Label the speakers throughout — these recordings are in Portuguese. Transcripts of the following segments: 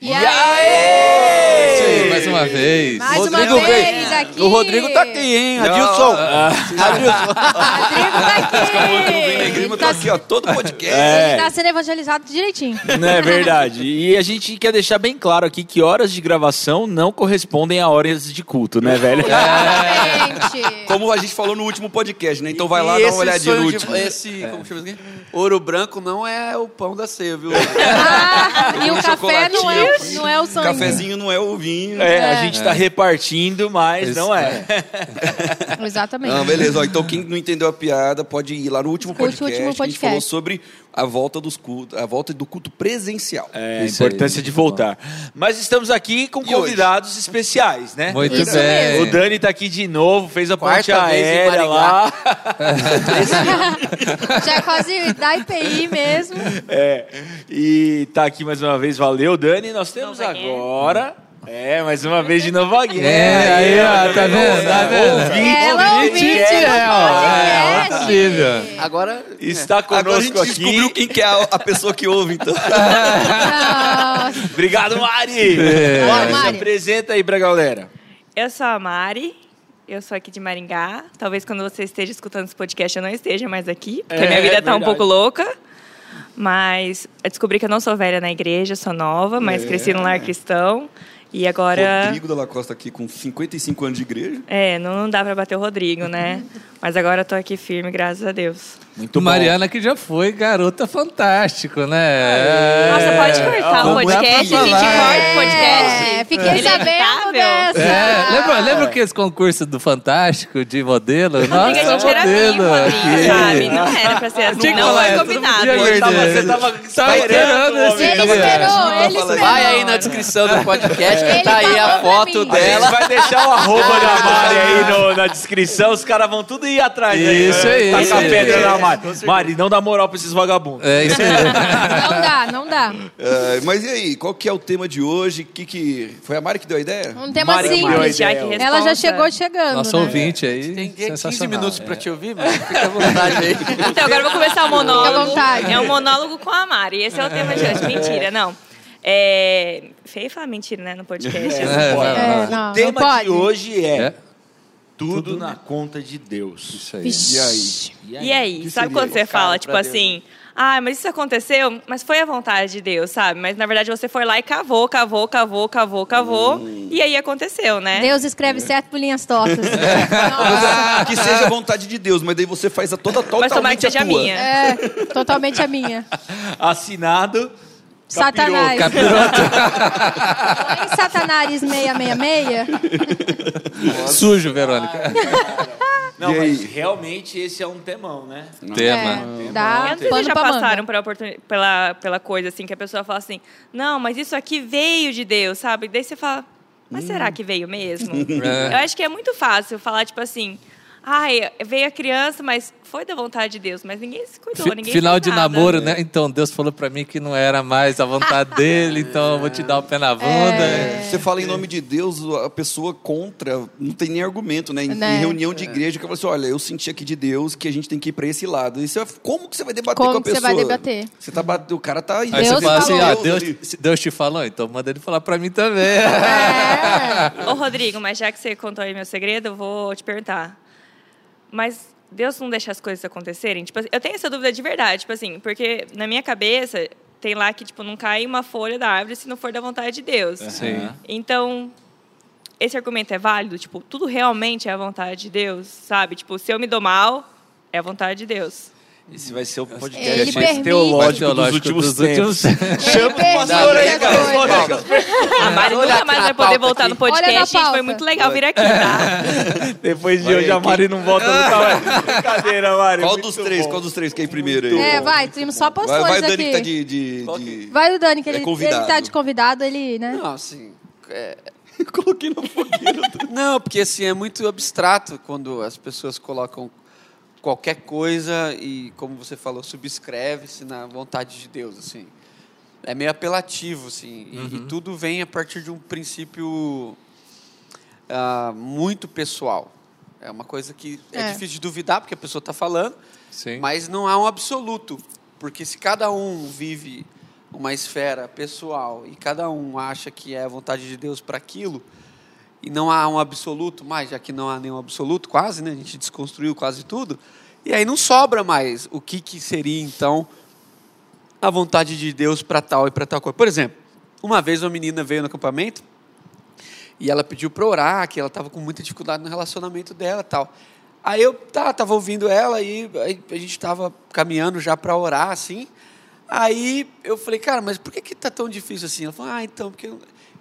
Speaker 1: E aí?
Speaker 2: Uma vez.
Speaker 1: Mais
Speaker 3: Rodrigo
Speaker 1: uma vez
Speaker 3: veio.
Speaker 1: aqui.
Speaker 3: O Rodrigo tá aqui, hein? Adilson. Adilson.
Speaker 1: Rodrigo tá aqui.
Speaker 4: Negrima,
Speaker 1: Ele
Speaker 4: tô
Speaker 1: tá,
Speaker 4: aqui, ó, todo podcast.
Speaker 1: ele tá sendo evangelizado direitinho.
Speaker 3: Não é verdade. E a gente quer deixar bem claro aqui que horas de gravação não correspondem a horas de culto, né, velho?
Speaker 1: Exatamente.
Speaker 4: Como a gente falou no último podcast, né? Então vai lá,
Speaker 2: E
Speaker 4: dá uma olhadinha no
Speaker 2: sonho de-
Speaker 4: último.
Speaker 2: Esse, como chama isso aqui? Ouro branco não é o pão da ceia, viu?
Speaker 1: Ah, e o café não é, não é o sangue.
Speaker 4: Cafezinho não é o vinho.
Speaker 3: É, a
Speaker 1: É.
Speaker 3: gente tá repartindo, mas
Speaker 2: Isso,
Speaker 3: não é.
Speaker 1: Exatamente.
Speaker 4: Não, beleza. Ó, então quem não entendeu a piada pode ir lá no último
Speaker 1: Escute o
Speaker 4: podcast,
Speaker 1: último
Speaker 4: que a gente
Speaker 1: podcast.
Speaker 4: falou sobre a volta dos cultos, a volta do culto presencial.
Speaker 3: É, a
Speaker 2: Isso aí,
Speaker 3: importância de voltar. Mas estamos aqui com
Speaker 4: E
Speaker 3: convidados especiais, né?
Speaker 2: Muito
Speaker 1: Isso
Speaker 2: bem.
Speaker 3: O Dani tá aqui de novo, fez a ponte
Speaker 2: Quarta em
Speaker 3: aérea lá.
Speaker 1: Já é quase da IPI mesmo.
Speaker 3: É, e tá aqui mais uma vez, valeu, Dani. Nós temos
Speaker 5: again.
Speaker 3: agora. É, mais uma vez de novo aqui.
Speaker 2: É, aí, ó, tá vendo? Tá vendo?
Speaker 1: Ela ouvinte
Speaker 2: é, ó, é,
Speaker 1: podcast.
Speaker 2: Agora,
Speaker 3: Está
Speaker 4: Agora a gente
Speaker 3: conosco
Speaker 4: descobriu
Speaker 3: aqui.
Speaker 4: quem que é a, a pessoa que ouve, então.
Speaker 3: Obrigado, Mari.
Speaker 2: É.
Speaker 3: Mari, se
Speaker 1: Mari.
Speaker 3: apresenta aí pra galera.
Speaker 5: Eu sou a Mari, eu sou aqui de Maringá. Talvez quando você esteja escutando esse podcast eu não esteja mais aqui, porque
Speaker 3: É,
Speaker 5: a minha vida tá um
Speaker 3: verdade.
Speaker 5: pouco louca. Mas eu descobri que eu não sou velha na igreja, sou nova, mas
Speaker 3: É.
Speaker 5: cresci num lar cristão. E agora.
Speaker 4: Rodrigo Dalla Costa aqui com 55 anos de igreja.
Speaker 5: É, não, não dá pra bater o Rodrigo, né? Mas agora eu tô aqui firme, graças a Deus.
Speaker 3: Muito bom.
Speaker 2: Mariana que já foi garota fantástico, né?
Speaker 5: Nossa, pode cortar o podcast, a gente corta o podcast.
Speaker 1: É, fiquei sabendo
Speaker 5: Inevitável.
Speaker 1: dessa.
Speaker 2: É, lembra, lembra aqueles concursos do Fantástico de modelo?
Speaker 5: Porque
Speaker 2: Nossa,
Speaker 5: a gente era amigo,
Speaker 2: modelo aqui.
Speaker 5: sabe? Não era pra ser assim,
Speaker 2: que
Speaker 5: não
Speaker 2: falar,
Speaker 5: foi combinado.
Speaker 3: tava, você tava
Speaker 2: Tava esperando esse
Speaker 1: Ele
Speaker 2: dia.
Speaker 1: esperou, ele esperou.
Speaker 6: Vai aí na descrição do podcast que
Speaker 1: Ele
Speaker 6: tá aí a foto
Speaker 1: mim.
Speaker 3: A gente
Speaker 6: dela.
Speaker 3: vai deixar o arroba da Mari aí no- na descrição, os caras vão tudo ir atrás.
Speaker 2: Isso
Speaker 3: aí,
Speaker 2: aí,
Speaker 3: Tacar
Speaker 2: isso aí.
Speaker 3: pedra na Mari. Mari, não dá moral pra esses vagabundos.
Speaker 2: É isso aí.
Speaker 1: Não dá, não dá.
Speaker 4: É, mas e aí, qual que é o tema de hoje? Que que foi a Mari que deu a ideia?
Speaker 1: Um tema
Speaker 3: Mari,
Speaker 1: simples.
Speaker 3: Mari, Ela
Speaker 1: já chegou chegando,
Speaker 2: Nosso
Speaker 1: né?
Speaker 2: ouvinte aí.
Speaker 6: Tem 15
Speaker 2: sensacional.
Speaker 6: minutos pra te ouvir, mas fica à vontade aí.
Speaker 5: Então, agora eu vou começar o monólogo.
Speaker 1: Fica à vontade.
Speaker 5: É um monólogo com a Mari. Esse é o tema de hoje. Mentira, não. É... Feio falar mentira, né, no podcast.
Speaker 2: É,
Speaker 3: Não.
Speaker 1: É, não,
Speaker 3: o tema
Speaker 1: não pode.
Speaker 3: de hoje é,
Speaker 2: É?
Speaker 3: Tudo na conta de Deus.
Speaker 2: Isso aí.
Speaker 1: Vixe.
Speaker 4: E aí?
Speaker 5: E aí,
Speaker 4: que
Speaker 5: sabe quando você fala, tipo
Speaker 6: Deus,
Speaker 5: assim, ah, mas isso aconteceu, mas foi a vontade de Deus, sabe? Mas na verdade você foi lá e cavou, cavou, cavou, cavou, cavou, e aí aconteceu, né?
Speaker 1: Deus escreve certo por linhas tortas.
Speaker 4: Ah, que seja a vontade de Deus, mas daí você faz a toda
Speaker 5: Mas tomara
Speaker 4: totalmente
Speaker 5: que
Speaker 4: a
Speaker 5: seja
Speaker 4: tua.
Speaker 5: minha.
Speaker 1: É, totalmente a minha.
Speaker 3: Assinado.
Speaker 1: Satanás.
Speaker 2: Capiroto.
Speaker 1: Satanás 666,
Speaker 2: Sujo, Verônica.
Speaker 3: Não, mas realmente esse é um temão, né?
Speaker 2: Tema.
Speaker 1: é, dá
Speaker 5: Quantos
Speaker 1: pano
Speaker 5: vocês já passaram pela, pela, pela coisa assim, que a pessoa fala assim, não, mas isso aqui veio de Deus, sabe? Daí você fala, mas será que veio mesmo?
Speaker 2: É.
Speaker 5: Eu acho que é muito fácil falar, tipo assim, ai, veio a criança, mas foi da vontade de Deus, mas ninguém se cuidou,
Speaker 2: Fi-
Speaker 5: ninguém
Speaker 2: Final de
Speaker 5: nada.
Speaker 2: namoro, né? Então, Deus falou pra mim que não era mais a vontade dele, então eu vou te dar o pé na bunda.
Speaker 1: É.
Speaker 4: Você fala em nome de Deus, a pessoa contra, não tem nem argumento, né? Em,
Speaker 1: Né?
Speaker 4: em reunião de igreja, que fala assim: olha, eu senti aqui de Deus que a gente tem que ir pra esse lado. E você, como que você vai debater
Speaker 1: Como
Speaker 4: com a
Speaker 1: que você
Speaker 4: pessoa?
Speaker 1: vai debater?
Speaker 4: Você tá batendo, o cara tá
Speaker 2: Aí
Speaker 1: Deus
Speaker 2: você fala assim,
Speaker 1: falou.
Speaker 2: ah, Deus, Deus te falou, então manda ele falar pra mim também.
Speaker 1: É.
Speaker 5: Ô, Rodrigo, mas já que você contou aí meu segredo, eu vou te perguntar. Mas Deus não deixa as coisas acontecerem? Tipo, eu tenho essa dúvida de verdade, tipo assim, porque na minha cabeça tem lá que, tipo, não cai uma folha da árvore se não for da vontade de Deus.
Speaker 2: Sim.
Speaker 5: Então, esse argumento é válido? Tipo, tudo realmente é a vontade de Deus, sabe? Tipo, se eu me dou mal, é a vontade de Deus.
Speaker 3: Esse vai ser o
Speaker 1: Ele
Speaker 3: podcast mais
Speaker 1: permite-
Speaker 3: teológico,
Speaker 2: Teológico
Speaker 3: dos últimos tempos.
Speaker 1: Ele permite as coisas.
Speaker 5: A Mari nunca
Speaker 6: aqui
Speaker 5: mais vai poder voltar
Speaker 6: aqui.
Speaker 5: no podcast, gente. Foi muito legal vir aqui, tá?
Speaker 3: Depois de
Speaker 4: Vai
Speaker 3: hoje
Speaker 4: aí,
Speaker 3: a Mari não volta nunca mais. Brincadeira, Mari.
Speaker 4: Qual dos três?
Speaker 3: bom.
Speaker 4: Qual dos três que é em primeiro aí?
Speaker 1: É, vai, temos só
Speaker 4: Vai,
Speaker 1: postões
Speaker 4: vai o Dani
Speaker 1: aqui.
Speaker 4: que tá de. de, de...
Speaker 1: Vai o Dani, que
Speaker 4: É
Speaker 1: ele,
Speaker 4: convidado.
Speaker 1: ele tá de convidado, ele, né?
Speaker 6: Não, assim. é-
Speaker 4: Eu coloquei na fogueira.
Speaker 6: Não, porque assim é muito abstrato quando as pessoas colocam qualquer coisa e, como você falou, subscreve-se na vontade de Deus, assim. É meio apelativo, assim. E, e tudo vem a partir de um princípio ah, muito pessoal. É uma coisa que é,
Speaker 1: É.
Speaker 6: difícil de duvidar, porque a pessoa está falando,
Speaker 2: Sim.
Speaker 6: mas não há um absoluto. Porque se cada um vive uma esfera pessoal e cada um acha que é a vontade de Deus para aquilo, e não há um absoluto mais, já que não há nenhum absoluto, quase, né? A gente desconstruiu quase tudo. E aí não sobra mais o que, que seria então a vontade de Deus para tal e para tal coisa. Por exemplo, uma vez uma menina veio no acampamento e ela pediu para orar, que ela estava com muita dificuldade no relacionamento dela, tal. Aí eu tá, tava ouvindo ela e a gente estava caminhando já para orar assim. Aí eu falei, cara, mas por que que tá tão difícil assim? Ela falou, ah, então porque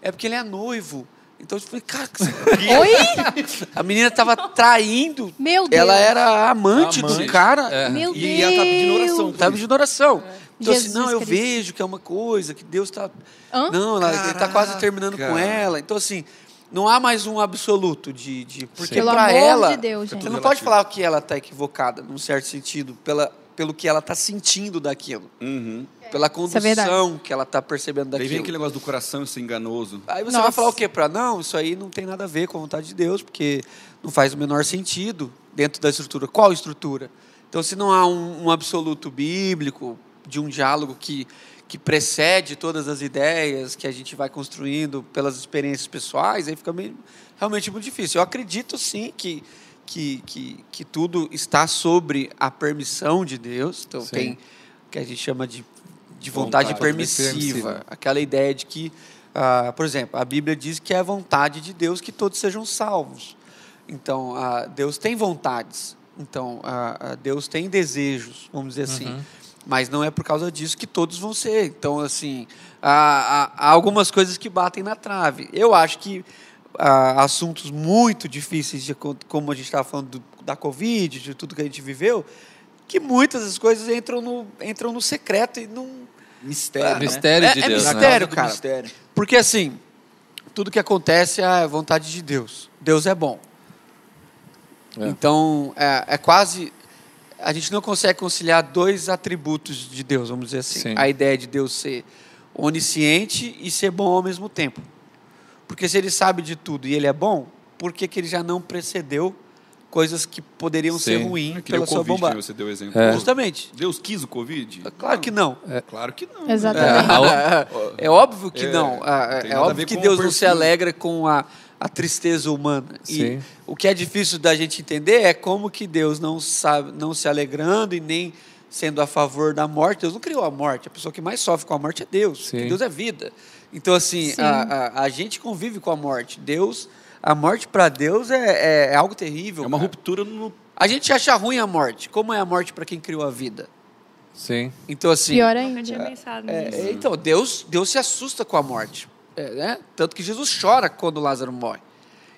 Speaker 6: é porque ele é noivo. Então eu falei, cara, que você...
Speaker 1: Oi?
Speaker 6: a menina estava traindo.
Speaker 1: Meu Deus.
Speaker 6: Ela era amante, do
Speaker 3: Amante.
Speaker 6: cara.
Speaker 2: É.
Speaker 1: Meu
Speaker 4: E ela tá pedindo oração.
Speaker 1: Deus.
Speaker 6: Estava de oração. Então, assim,
Speaker 1: Jesus
Speaker 6: não, eu
Speaker 1: Cristo.
Speaker 6: vejo que é uma coisa, que Deus está.
Speaker 1: Hã?
Speaker 6: Não, ela, ele está quase terminando com ela. Então, assim, não há mais um absoluto de. de porque
Speaker 1: Pelo
Speaker 6: para
Speaker 1: amor
Speaker 6: ela.
Speaker 1: de Deus,
Speaker 6: você não pode falar que ela está equivocada, num certo sentido, pela, pelo que ela está sentindo daquilo.
Speaker 4: Uhum.
Speaker 6: Pela
Speaker 1: é
Speaker 6: condução que ela está percebendo
Speaker 4: Daí vem
Speaker 6: daquilo.
Speaker 4: aquele negócio do coração, é enganoso.
Speaker 6: Aí você
Speaker 1: Nossa.
Speaker 6: vai falar o quê? Para não, isso aí não tem nada a ver com a vontade de Deus, porque não faz o menor sentido dentro da estrutura. Qual estrutura? Então, se não há um, um absoluto bíblico de um diálogo que, que precede todas as ideias que a gente vai construindo pelas experiências pessoais, aí fica meio, realmente muito difícil. Eu acredito sim que, que, que, que tudo está sobre a permissão de Deus. Então,
Speaker 2: Sim.
Speaker 6: tem o que a gente chama de, de vontade,
Speaker 4: Vontade
Speaker 6: permissiva.
Speaker 2: permissiva.
Speaker 6: Aquela ideia de que, ah, por exemplo, a Bíblia diz que é a vontade de Deus que todos sejam salvos. Então, ah, Deus tem vontades. Então, ah, Deus tem desejos, vamos dizer assim. Mas não é por causa disso que todos vão ser. Então, assim, há, há- há algumas coisas que batem na trave. Eu acho que ah, assuntos muito difíceis, de, co- como a gente estava falando do- da Covid, de tudo que a gente viveu, que muitas das coisas entram no, entram no secreto e não.
Speaker 4: Mistério. né?
Speaker 2: Mistério
Speaker 6: é,
Speaker 2: de
Speaker 6: é
Speaker 2: Deus, né?
Speaker 6: mistério,
Speaker 4: Do
Speaker 6: cara.
Speaker 4: mistério.
Speaker 6: Porque assim, tudo que acontece é a vontade de Deus. Deus é bom.
Speaker 2: É.
Speaker 6: Então, é, é quase. A gente não consegue conciliar dois atributos de Deus, vamos dizer assim.
Speaker 2: Sim.
Speaker 6: A ideia de Deus ser onisciente e ser bom ao mesmo tempo. Porque se ele sabe de tudo e ele é bom, por que, que ele já não precedeu coisas que poderiam ser
Speaker 2: Sim.
Speaker 6: ruins
Speaker 4: É
Speaker 6: pela
Speaker 4: o
Speaker 6: sua
Speaker 4: Covid, né? Você deu exemplo.
Speaker 2: É.
Speaker 6: Justamente.
Speaker 4: Deus quis o Covid?
Speaker 6: Claro que não.
Speaker 4: Claro que não.
Speaker 1: Exatamente.
Speaker 6: É, é óbvio que
Speaker 4: É,
Speaker 6: não. É, óbvio que Deus não se alegra com a, a tristeza humana. E
Speaker 2: Sim.
Speaker 6: o que é difícil da gente entender é como que Deus não sabe, não se alegrando e nem sendo a favor da morte. Deus não criou a morte. A pessoa que mais sofre com a morte é Deus. Deus é vida. Então assim,
Speaker 1: Sim.
Speaker 6: a, a, a gente convive com a morte. Deus, a morte para Deus é, é, é algo terrível.
Speaker 4: É uma
Speaker 6: cara.
Speaker 4: ruptura no.
Speaker 6: A gente acha ruim a morte. Como é a morte para quem criou a vida?
Speaker 2: Sim.
Speaker 6: Então assim,
Speaker 1: Pior
Speaker 5: Nunca tinha
Speaker 1: ainda.
Speaker 5: pensado
Speaker 6: é,
Speaker 5: nisso.
Speaker 6: é, então, Deus, Deus se assusta com a morte. é, né? Tanto que Jesus chora quando Lázaro morre.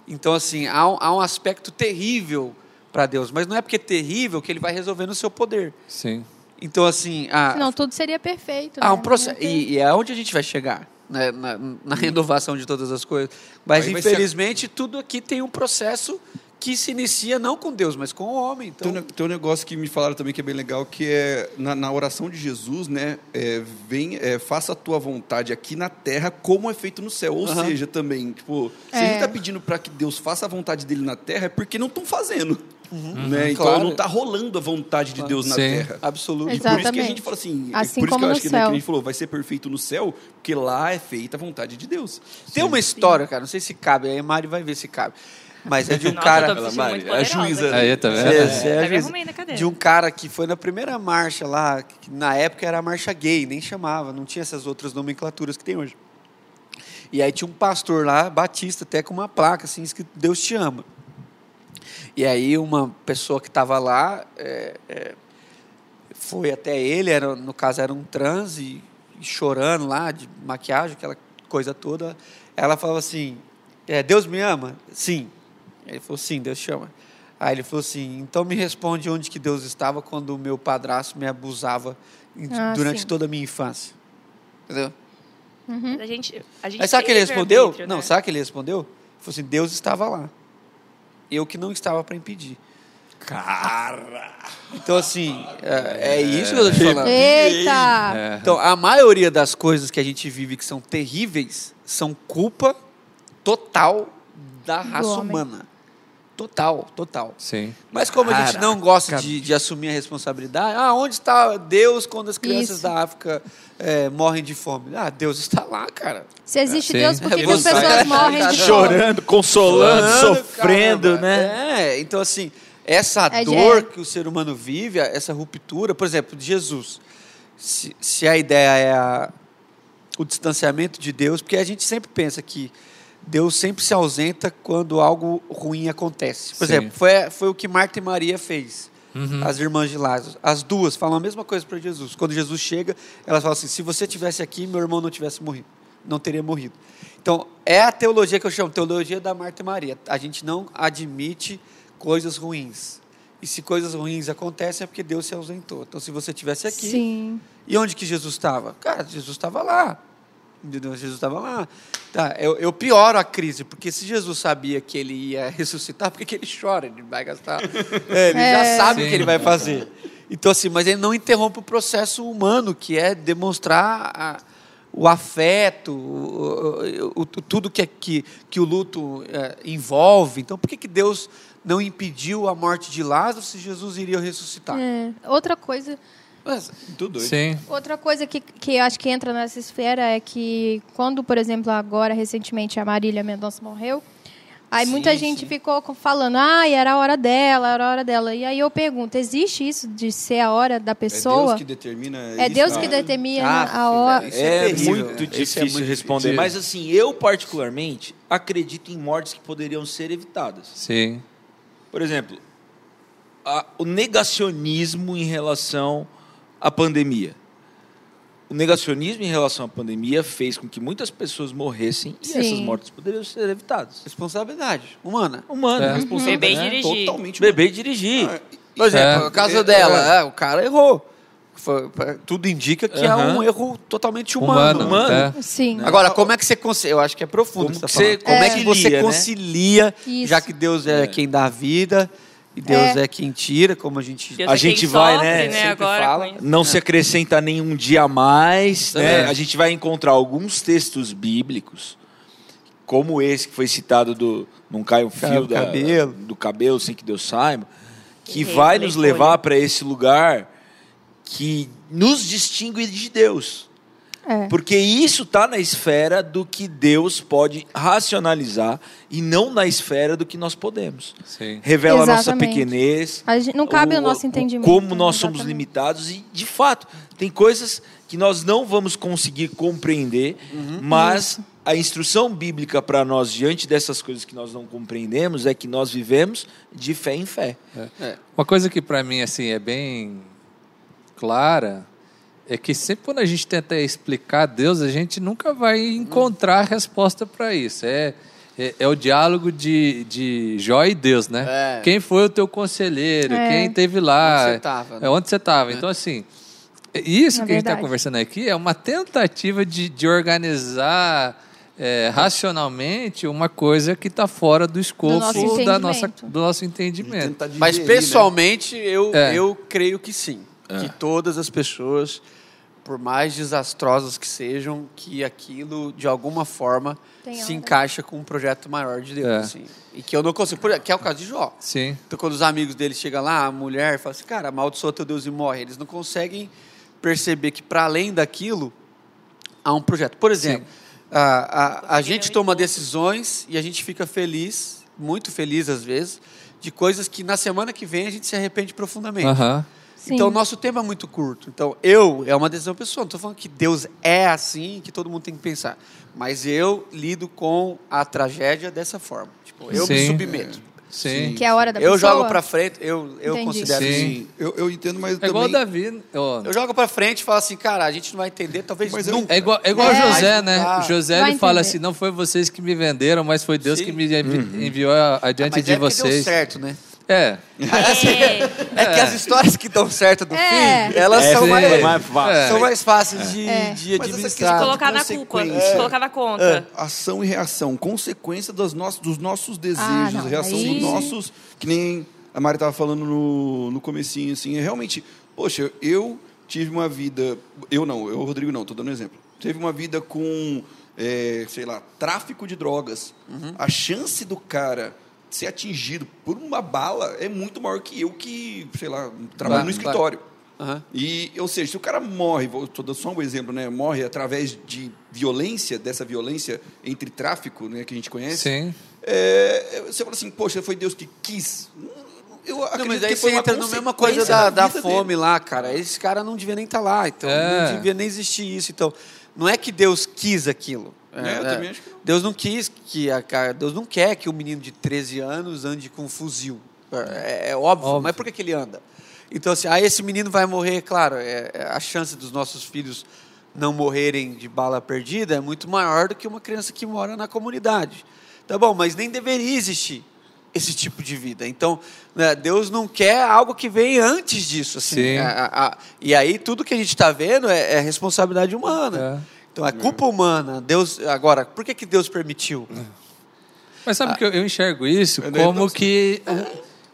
Speaker 6: Então, assim, há um, há um aspecto terrível para Deus. Mas não é porque é terrível que ele vai resolver no seu poder.
Speaker 2: Sim.
Speaker 6: Então, assim, há,
Speaker 1: Senão tudo seria perfeito.
Speaker 6: há
Speaker 1: né?
Speaker 6: um processo. E, e é onde a gente vai chegar. Né? Na, na renovação de todas as coisas. Mas,
Speaker 4: vai ser-
Speaker 6: infelizmente, tudo aqui tem um processo que se inicia não com Deus, mas com o homem. Então,
Speaker 4: Tem, um tem um negócio que me falaram também que é bem legal, que é na, na oração de Jesus, né? é, vem, é, faça a tua vontade aqui na terra como é feito no céu. Ou
Speaker 6: Aham.
Speaker 4: seja, também, tipo, se a
Speaker 1: É.
Speaker 4: gente tá pedindo para que Deus faça a vontade dele na terra, é porque não estão fazendo. Né? Então
Speaker 6: Claro.
Speaker 4: não tá rolando a vontade de Deus na
Speaker 2: Sim.
Speaker 4: terra.
Speaker 6: absoluto.
Speaker 4: E por isso que a
Speaker 1: Exatamente.
Speaker 4: gente fala assim,
Speaker 1: Assim
Speaker 4: por isso que eu acho que, né, que a gente falou, vai ser perfeito no céu, porque lá é feita a vontade de Deus.
Speaker 6: Tem uma história, cara, não sei se cabe, aí a Mari vai ver se cabe. Mas é de um
Speaker 5: Nossa,
Speaker 6: cara.
Speaker 5: muito
Speaker 3: Mari, é a juíza,
Speaker 5: aqui.
Speaker 2: Aí, tá vendo?
Speaker 6: É,
Speaker 2: É.
Speaker 6: é juíza.
Speaker 5: cadeira.
Speaker 6: de um cara que foi na primeira marcha lá, que na época era a marcha gay, nem chamava, não tinha essas outras nomenclaturas que tem hoje. E aí tinha um pastor lá, batista, até com uma placa assim, escrito Deus te ama. E aí uma pessoa que estava lá é, é, foi até ele, era, no caso era um trans, e, e chorando lá, de maquiagem, aquela coisa toda. Ela falava assim, é, Deus me ama? Sim. Ele falou, sim, Deus te ama. Aí ele falou assim, então me responde onde que Deus estava quando o meu padrasto me abusava
Speaker 1: Ah,
Speaker 6: durante
Speaker 1: sim.
Speaker 6: toda a minha infância. Entendeu?
Speaker 1: Uhum.
Speaker 5: A gente, a gente
Speaker 6: Aí sabe o que ele respondeu? Não,
Speaker 5: né?
Speaker 6: sabe o que ele respondeu? Ele falou assim, Deus estava lá. Eu que não estava para impedir.
Speaker 3: Cara!
Speaker 6: Então, assim, é, é isso que eu estou te falando.
Speaker 1: Eita!
Speaker 2: É.
Speaker 6: Então, a maioria das coisas que a gente vive que são terríveis são culpa total da raça humana. Total, total.
Speaker 2: Sim.
Speaker 6: Mas como a gente não gosta de, de assumir a responsabilidade, ah, onde está Deus quando as crianças
Speaker 1: Isso.
Speaker 6: da África eh, morrem de fome? Ah, Deus está lá, cara.
Speaker 1: Se existe
Speaker 2: Sim.
Speaker 1: Deus, por que,
Speaker 6: É
Speaker 1: que as pessoas morrem de fome?
Speaker 3: Chorando, consolando,
Speaker 6: Chorando,
Speaker 3: sofrendo,
Speaker 6: caramba.
Speaker 3: né?
Speaker 6: É, então assim, essa
Speaker 1: É
Speaker 6: dor
Speaker 1: é.
Speaker 6: que o ser humano vive, essa ruptura, por exemplo, de Jesus. Se, se a ideia é a- o distanciamento de Deus, porque a gente sempre pensa que Deus sempre se ausenta quando algo ruim acontece. Por
Speaker 2: Sim.
Speaker 6: exemplo, foi, foi o que Marta e Maria fez.
Speaker 2: Uhum.
Speaker 6: As irmãs de Lázaro. As duas falam a mesma coisa para Jesus. Quando Jesus chega, elas falam assim: se você tivesse aqui, meu irmão não tivesse morrido. Não teria morrido. Então, é a teologia que eu chamo, teologia da Marta e Maria. A gente não admite coisas ruins. E se coisas ruins acontecem é porque Deus se ausentou. Então, se você tivesse aqui,
Speaker 1: Sim.
Speaker 6: e onde que Jesus estava? Cara, Jesus estava lá. Jesus estava lá. Tá, eu, eu pioro a crise, porque se Jesus sabia que ele ia ressuscitar, por que, ele chora? Ele vai gastar. É, ele já
Speaker 1: É.
Speaker 6: sabe o
Speaker 2: Sim.
Speaker 6: que ele vai fazer. Então, assim, mas ele não interrompe o processo humano, que é demonstrar a- o afeto, o, o- o- tudo que, é- que, que o luto é, envolve. Então, por que, que Deus não impediu a morte de Lázaro se Jesus iria ressuscitar?
Speaker 1: É. Outra coisa,
Speaker 6: Mas,
Speaker 4: Tudo doido.
Speaker 2: Sim.
Speaker 1: outra coisa que, que eu acho que entra nessa esfera é que quando, por exemplo, agora recentemente a Marília Mendonça morreu, aí
Speaker 6: Sim,
Speaker 1: muita gente
Speaker 6: sim.
Speaker 1: ficou falando, ah, era a hora dela, era a hora dela. E aí eu pergunto, existe isso de ser a hora da
Speaker 4: É
Speaker 1: pessoa?
Speaker 4: Deus que determina
Speaker 1: É
Speaker 4: isso?
Speaker 1: Deus que
Speaker 4: Ah,
Speaker 1: determina
Speaker 6: Ah,
Speaker 1: a hora.
Speaker 6: Isso
Speaker 3: É,
Speaker 6: é terrível,
Speaker 3: muito
Speaker 6: né? Isso é
Speaker 3: difícil
Speaker 6: muito
Speaker 3: responder.
Speaker 4: difícil.
Speaker 3: Mas assim, eu particularmente acredito em mortes que poderiam ser evitadas.
Speaker 2: Sim.
Speaker 3: Por exemplo, a- o negacionismo em relação à pandemia. O negacionismo em relação à pandemia fez com que muitas pessoas morressem e
Speaker 1: Sim.
Speaker 3: essas mortes poderiam ser evitadas.
Speaker 6: Responsabilidade humana.
Speaker 3: Humano,
Speaker 2: É.
Speaker 3: responsabilidade.
Speaker 5: Beber e
Speaker 3: né?
Speaker 5: dirigir.
Speaker 4: Totalmente.
Speaker 3: Beber e dirigir.
Speaker 4: Ah,
Speaker 6: Por exemplo,
Speaker 2: É.
Speaker 6: o caso
Speaker 4: É,
Speaker 6: dela, é, o cara errou. Foi- tudo indica que é
Speaker 3: Aham.
Speaker 6: um erro totalmente humano.
Speaker 2: Humano.
Speaker 3: humano.
Speaker 2: é.
Speaker 1: Sim.
Speaker 6: Agora, como é que você concilia? Eu acho que é profundo
Speaker 3: Como
Speaker 6: que
Speaker 3: que
Speaker 6: você, tá. Como é que
Speaker 3: concilia,
Speaker 6: você
Speaker 3: né?
Speaker 6: concilia,
Speaker 1: Isso.
Speaker 6: já que Deus é,
Speaker 3: É.
Speaker 6: quem dá a vida e Deus é, quem tira, como a gente
Speaker 5: Deus
Speaker 3: A
Speaker 5: é
Speaker 3: gente vai,
Speaker 5: sofre,
Speaker 3: né,
Speaker 5: né
Speaker 6: sempre
Speaker 5: agora
Speaker 6: fala.
Speaker 3: Não se acrescenta nenhum dia a mais. Né?
Speaker 6: É.
Speaker 3: A gente vai encontrar alguns textos bíblicos, como esse que foi citado do Não cai um
Speaker 6: Cai
Speaker 3: fio
Speaker 6: o
Speaker 3: da-
Speaker 6: cabelo.
Speaker 3: do cabelo sem que Deus saiba, que
Speaker 5: Errei,
Speaker 3: vai nos levar para esse lugar que nos distingue de Deus.
Speaker 1: É.
Speaker 3: Porque isso está na esfera do que Deus pode racionalizar e não na esfera do que nós podemos.
Speaker 2: Sim.
Speaker 3: Revela a nossa pequenez.
Speaker 1: A gente- não cabe
Speaker 3: o-
Speaker 1: o nosso entendimento.
Speaker 3: Como nós somos
Speaker 1: Exatamente.
Speaker 3: limitados e, de fato, tem coisas que nós não vamos conseguir compreender, mas a instrução bíblica para nós diante dessas coisas que nós não compreendemos é que nós vivemos de fé em fé.
Speaker 6: É.
Speaker 2: Uma coisa que para mim assim é bem clara é que sempre quando a gente tenta explicar Deus, a gente nunca vai encontrar resposta para isso. É, é, é o diálogo de, de Jó e Deus, né?
Speaker 6: É.
Speaker 2: Quem foi o teu conselheiro?
Speaker 1: É.
Speaker 2: Quem teve lá?
Speaker 6: Onde você tava, né?
Speaker 2: É onde você estava. Então, assim, isso
Speaker 1: É
Speaker 2: que a gente está conversando aqui é uma tentativa de, de organizar é, racionalmente uma coisa que está fora do escopo
Speaker 1: nosso
Speaker 2: da nossa, do nosso entendimento.
Speaker 4: Tentar
Speaker 6: Mas
Speaker 4: digerir, né?
Speaker 6: pessoalmente, eu,
Speaker 2: É.
Speaker 6: eu creio que sim. Que todas as pessoas, por mais desastrosas que sejam, que aquilo, de alguma forma,
Speaker 1: Tem
Speaker 6: se encaixa com um projeto maior de Deus.
Speaker 2: É.
Speaker 6: assim. E que eu não consigo. por- Que é o caso de Jó.
Speaker 2: Sim.
Speaker 6: Então, quando os amigos dele chegam lá, a mulher fala assim, cara, amaldiçoa teu Deus e morre. Eles não conseguem perceber que, para além daquilo, há um projeto. Por exemplo, a, a, a gente toma decisões e a gente fica feliz, muito feliz às vezes, de coisas que na semana que vem a gente se arrepende profundamente.
Speaker 2: Aham.
Speaker 1: Sim.
Speaker 6: Então, o nosso tempo é muito curto. Então, eu, é uma decisão pessoal. Não estou falando que Deus é assim, que todo mundo tem que pensar. Mas eu lido com a tragédia dessa forma. Tipo, eu me
Speaker 2: Sim.
Speaker 6: submeto.
Speaker 2: Sim.
Speaker 1: Que é a hora da
Speaker 6: Eu
Speaker 1: pessoa.
Speaker 6: jogo pra frente, eu, eu
Speaker 1: Entendi.
Speaker 6: considero
Speaker 2: Sim.
Speaker 6: assim.
Speaker 4: Eu, eu entendo, mas
Speaker 2: É igual o
Speaker 4: também...
Speaker 2: Davi.
Speaker 6: Eu jogo pra frente e falo assim, cara, a gente não vai entender, talvez
Speaker 4: Mas eu-
Speaker 6: nunca.
Speaker 2: É igual, é igual
Speaker 1: É.
Speaker 2: José, né? O José
Speaker 1: Vai
Speaker 2: ele fala
Speaker 1: entender.
Speaker 2: assim: não foi vocês que me venderam, mas foi Deus
Speaker 6: Sim.
Speaker 2: que me envi- enviou a- adiante
Speaker 6: Mas
Speaker 2: de
Speaker 6: é porque deu
Speaker 2: vocês.
Speaker 6: certo, né?
Speaker 2: É.
Speaker 5: É,
Speaker 6: É, que as histórias que dão certo do
Speaker 1: É.
Speaker 6: fim, elas
Speaker 3: É,
Speaker 6: são, mais,
Speaker 3: é.
Speaker 2: É.
Speaker 6: são mais fáceis de,
Speaker 1: É.
Speaker 6: de
Speaker 4: Mas essa
Speaker 6: administrar.
Speaker 4: questão-
Speaker 5: colocar na culpa,
Speaker 4: consequência.
Speaker 5: colocar na conta.
Speaker 4: ação e reação, consequência das nossas, dos nossos desejos,
Speaker 1: Ah,
Speaker 4: reação
Speaker 1: aí-
Speaker 4: dos nossos, que nem a Mari estava falando no, no comecinho, assim, é realmente, poxa, eu tive uma vida, eu não, eu, Rodrigo não, estou dando um exemplo, teve uma vida com, é, sei lá, tráfico de drogas,
Speaker 6: Uhum.
Speaker 4: a chance do cara ser atingido por uma bala é muito maior que eu que, sei lá, trabalho
Speaker 6: Claro,
Speaker 4: no escritório.
Speaker 6: Aham.
Speaker 4: E, ou seja, se o cara morre, vou dando só um exemplo, né? Morre através de violência, dessa violência entre tráfico, né, que a gente conhece.
Speaker 2: Sim.
Speaker 4: É, você fala assim, poxa, foi Deus que quis. Eu
Speaker 6: Não,
Speaker 4: acredito
Speaker 6: mas
Speaker 4: que
Speaker 6: aí
Speaker 4: foi
Speaker 6: você entra na mesma coisa da, da fome
Speaker 4: dele.
Speaker 6: lá, cara. Esse cara não devia nem estar lá, então
Speaker 2: É.
Speaker 6: não devia nem existir isso. Então, não é que Deus quis aquilo.
Speaker 4: É, eu também acho que não.
Speaker 6: Deus não quis que a Deus não quer que um menino de 13 anos ande com um fuzil. É, é óbvio,
Speaker 2: Óbvio.
Speaker 6: mas por que, que ele anda? Então, assim, aí esse menino vai morrer, claro, é, é- a chance dos nossos filhos não morrerem de bala perdida é muito maior do que uma criança que mora na comunidade. Tá bom, mas nem deveria existir esse tipo de vida. Então, né, Deus não quer algo que venha antes disso. Assim,
Speaker 2: Sim.
Speaker 6: A- a- a- e aí tudo que a gente está vendo é, é responsabilidade humana.
Speaker 2: É.
Speaker 6: Então, é culpa humana. Deus, agora, por que, que Deus permitiu?
Speaker 2: Mas sabe que eu, eu enxergo isso
Speaker 4: É, daí
Speaker 2: como
Speaker 4: não-
Speaker 2: que.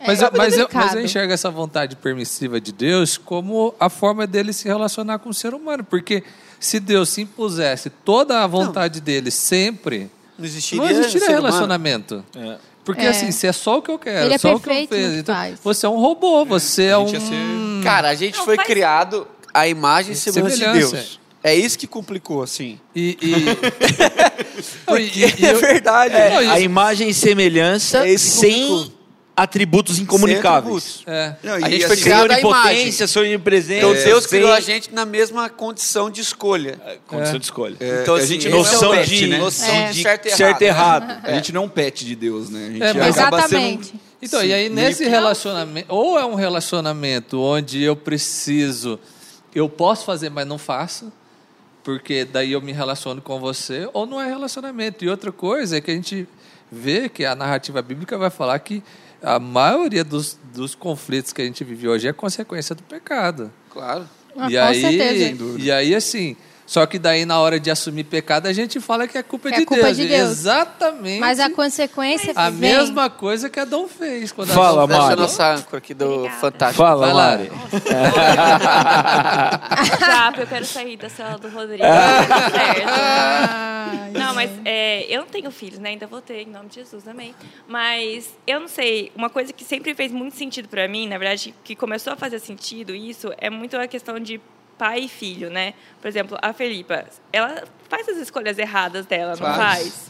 Speaker 2: Mas,
Speaker 1: é
Speaker 2: eu, mas, eu, mas eu enxergo essa vontade permissiva de Deus como a forma dele se relacionar com o ser humano. Porque se Deus se impusesse toda a vontade dele sempre,
Speaker 6: Não existiria,
Speaker 2: não existiria
Speaker 6: ser humano.
Speaker 2: relacionamento.
Speaker 3: É.
Speaker 2: Porque
Speaker 1: É.
Speaker 2: assim, se é só o que eu quero,
Speaker 1: Ele é
Speaker 2: só o que eu fiz.
Speaker 1: que
Speaker 2: Então, você é um robô, você é um.
Speaker 4: ser-
Speaker 6: Cara, a gente
Speaker 5: Não,
Speaker 6: foi
Speaker 5: faz-
Speaker 6: criado à imagem e semelhança de. Deus. É isso que complicou, assim.
Speaker 2: E, e... Não, e- e- e
Speaker 6: é
Speaker 2: eu-
Speaker 6: verdade.
Speaker 3: É,
Speaker 2: Não,
Speaker 3: a imagem e semelhança
Speaker 6: É
Speaker 3: sem atributos
Speaker 6: Sem
Speaker 3: incomunicáveis.
Speaker 6: atributos.
Speaker 2: É.
Speaker 4: Não,
Speaker 6: A gente foi
Speaker 4: assim,
Speaker 6: criado
Speaker 3: onipotência, sem onipresença.
Speaker 6: Então Deus
Speaker 3: sem
Speaker 6: criou a gente na mesma condição de escolha.
Speaker 3: Condição de escolha.
Speaker 4: é,
Speaker 6: Então,
Speaker 4: a
Speaker 6: assim,
Speaker 4: gente
Speaker 6: esse
Speaker 3: noção
Speaker 6: é o
Speaker 3: de-
Speaker 6: né? noção
Speaker 1: É.
Speaker 6: de certo e errado.
Speaker 4: A gente não é um pet de Deus, né? A gente
Speaker 2: É,
Speaker 4: acaba sendo...
Speaker 1: Exatamente.
Speaker 2: Então, e aí nesse relacionamento, ou é um relacionamento onde eu preciso, eu posso fazer, mas não faço, porque daí eu me relaciono com você, ou não é relacionamento. E outra coisa é que a gente vê que a narrativa bíblica vai falar que a maioria dos, dos conflitos que a gente vive hoje é consequência do pecado.
Speaker 6: Claro.
Speaker 1: Ah,
Speaker 2: e
Speaker 1: com
Speaker 2: aí,
Speaker 1: certeza.
Speaker 2: e aí assim, só que daí na hora de assumir pecado a gente fala que é culpa,
Speaker 1: É
Speaker 2: de,
Speaker 1: culpa
Speaker 2: Deus.
Speaker 1: de Deus.
Speaker 2: Exatamente.
Speaker 1: Mas a consequência
Speaker 2: a
Speaker 1: vem.
Speaker 2: mesma coisa que Adão fez quando
Speaker 3: Fala,
Speaker 2: Adão
Speaker 6: é
Speaker 3: Mari.
Speaker 6: nossa âncora aqui do
Speaker 5: Obrigada.
Speaker 6: Fantástico.
Speaker 3: Fala,
Speaker 2: Vai.
Speaker 3: Mari.
Speaker 5: Eu quero sair da cela do Rodrigo. certo.
Speaker 1: Ai,
Speaker 5: Não, mas é, eu não tenho filhos, né? Ainda vou ter, em nome de Jesus, amém. Mas eu não sei, uma coisa que sempre fez muito sentido pra mim, na verdade, que começou a fazer sentido isso, é muito a questão de pai e filho, né? Por exemplo, a Felipa, ela faz as escolhas erradas dela, não
Speaker 6: Faz.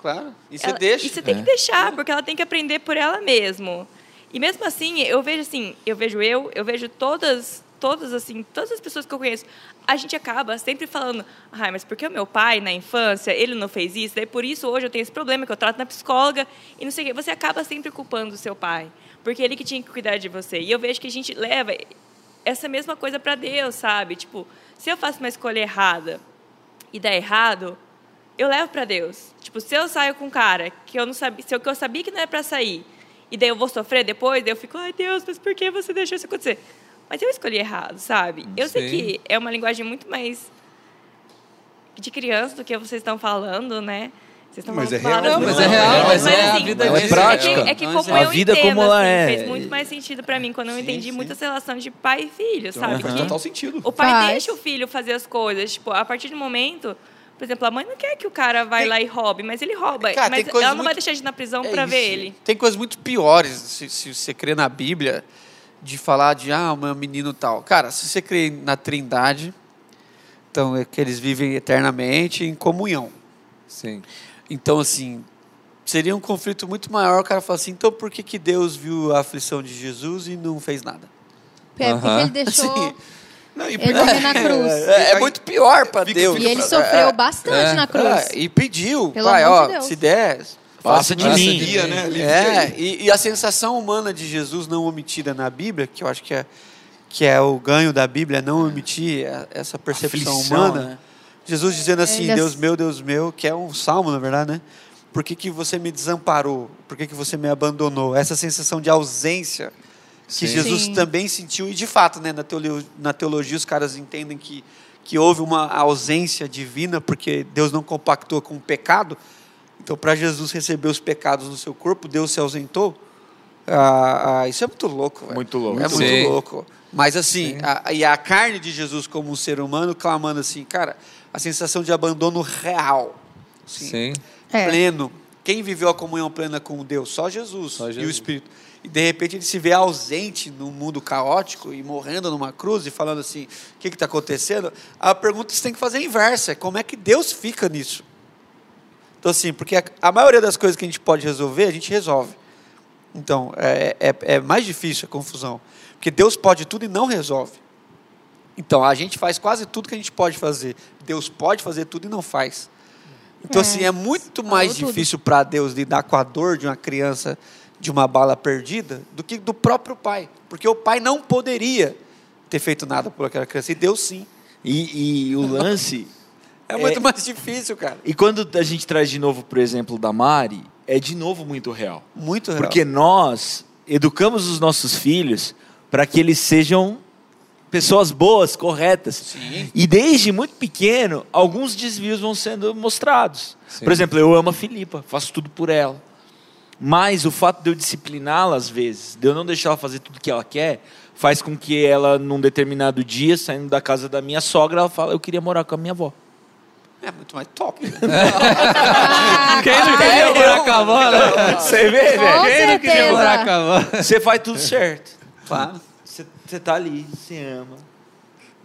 Speaker 6: Claro. E você
Speaker 5: Ela-
Speaker 6: deixa.
Speaker 5: E você tem que deixar, porque ela tem que aprender por ela mesma. E mesmo assim, eu vejo assim, eu vejo eu, eu vejo todas, todas assim, todas as pessoas que eu conheço, a gente acaba sempre falando, ai, mas porque o meu pai na infância, ele não fez isso, daí por isso hoje eu tenho esse problema que eu trato na psicóloga e não sei o quê. Você acaba sempre culpando o seu pai, porque ele que tinha que cuidar de você. E eu vejo que a gente leva essa mesma coisa para Deus, sabe? Tipo, se eu faço uma escolha errada e dá errado, eu levo para Deus. Tipo, se eu saio com um cara que eu não sabia, se eu, que eu sabia que não é para sair, e daí eu vou sofrer depois, daí eu fico, ai Deus, mas por que você deixou isso acontecer? Mas eu escolhi errado, sabe? Eu sei
Speaker 2: Sim.
Speaker 5: que é uma linguagem muito mais de criança do que vocês estão falando, né? Vocês estão
Speaker 4: Mas
Speaker 5: falando
Speaker 4: é real.
Speaker 2: Não, mas é real, mas é a
Speaker 5: assim,
Speaker 2: vida
Speaker 3: Ela é prática.
Speaker 5: É que, é que como
Speaker 3: a
Speaker 5: eu
Speaker 3: vida
Speaker 5: entendo,
Speaker 3: como ela
Speaker 5: assim,
Speaker 3: é.
Speaker 5: fez muito mais sentido para mim quando eu entendi
Speaker 6: sim.
Speaker 5: muito essa relação de pai e filho, sabe?
Speaker 4: Faz
Speaker 5: Que
Speaker 4: total sentido.
Speaker 5: o pai
Speaker 1: Faz.
Speaker 5: deixa o filho fazer as coisas. Tipo, a partir do momento. Por exemplo, a mãe não quer que o cara vá
Speaker 6: Tem-
Speaker 5: lá e roube, mas ele rouba.
Speaker 6: Cara,
Speaker 5: mas ela não vai
Speaker 6: muito-
Speaker 5: deixar de ir na prisão
Speaker 6: É
Speaker 5: pra ver ele.
Speaker 6: Tem coisas muito piores, se, se você crê na Bíblia, de falar de, ah, o meu menino tal. Cara, se você crê na trindade, então é que eles vivem eternamente em comunhão.
Speaker 2: Sim.
Speaker 6: Então, assim, seria um conflito muito maior o cara falar assim, então por que, que Deus viu a aflição de Jesus e não fez nada?
Speaker 1: É, porque
Speaker 2: Aham.
Speaker 1: ele deixou
Speaker 6: Assim,
Speaker 4: Não, e
Speaker 1: ele morrer na cruz.
Speaker 6: É, é
Speaker 4: Aí
Speaker 6: muito pior para Deus.
Speaker 1: E ele
Speaker 4: É,
Speaker 1: sofreu bastante
Speaker 2: é,
Speaker 1: na cruz.
Speaker 6: É, e pediu,
Speaker 1: Pelo
Speaker 6: pai, ó,
Speaker 1: de
Speaker 6: se der,
Speaker 3: Passa de mim.
Speaker 2: de
Speaker 4: Alivia, né?
Speaker 6: É, e, e a sensação humana de Jesus não omitida na Bíblia, que eu acho que é, que é o ganho da Bíblia, não omitir essa percepção
Speaker 3: Aflição,
Speaker 6: humana.
Speaker 3: né?
Speaker 6: Jesus dizendo assim,
Speaker 1: Ele
Speaker 6: Deus meu, Deus meu, que é um salmo, na verdade, né? Por que, que você me desamparou? Por que, que você me abandonou? Essa sensação de ausência que
Speaker 2: Sim.
Speaker 6: Jesus
Speaker 1: Sim.
Speaker 6: também sentiu, e de fato, né, na, teologia, na teologia os caras entendem que, que houve uma ausência divina porque Deus não compactou com o pecado. Então, para Jesus receber os pecados no seu corpo, Deus se ausentou. Ah, ah, isso é muito louco. velho.
Speaker 3: Muito louco.
Speaker 6: É muito
Speaker 2: Sim.
Speaker 6: louco. Mas assim, a- e a carne de Jesus como um ser humano clamando assim, cara, a sensação de abandono real. assim,
Speaker 2: Sim.
Speaker 1: É.
Speaker 6: Pleno. Quem viveu a comunhão plena com Deus? Só Jesus,
Speaker 2: Só
Speaker 6: e o
Speaker 2: Jesus.
Speaker 6: Espírito. E de repente ele se vê ausente num mundo caótico e morrendo numa cruz e falando assim: o que está acontecendo? A pergunta que você tem que fazer é inversa: é como é que Deus fica nisso? Então, assim, porque a, a maioria das coisas que a gente pode resolver, a gente resolve. Então, é, é, é mais difícil a confusão. Porque Deus pode tudo e não resolve. Então, a gente faz quase tudo que a gente pode fazer. Deus pode fazer tudo e não faz. Então,
Speaker 1: É,
Speaker 6: assim, é muito mais difícil para Deus lidar com a dor de uma criança de uma bala perdida do que do próprio pai. Porque o pai não poderia ter feito nada por aquela criança. E Deus sim.
Speaker 3: E, e o lance.
Speaker 6: É muito mais difícil, cara.
Speaker 3: E quando a gente traz de novo, por exemplo, da Mari, é de novo muito real.
Speaker 6: Muito real.
Speaker 3: Porque nós educamos os nossos filhos para que eles sejam pessoas boas, corretas.
Speaker 6: Sim.
Speaker 3: E desde muito pequeno, alguns desvios vão sendo mostrados.
Speaker 2: Sim.
Speaker 3: Por exemplo, eu amo a Filipa, faço tudo por ela. Mas o fato de eu discipliná-la às vezes, de eu não deixar ela fazer tudo que ela quer, faz com que ela, num determinado dia, saindo da casa da minha sogra, ela fala: Eu queria morar com a minha avó.
Speaker 6: É muito mais top. né?
Speaker 2: Quem não queria morar com a avó, né?
Speaker 3: Você vê, velho?
Speaker 2: Quem não queria morar com a avó?
Speaker 3: Você faz tudo certo.
Speaker 6: Claro.
Speaker 3: Você, você tá ali, você ama.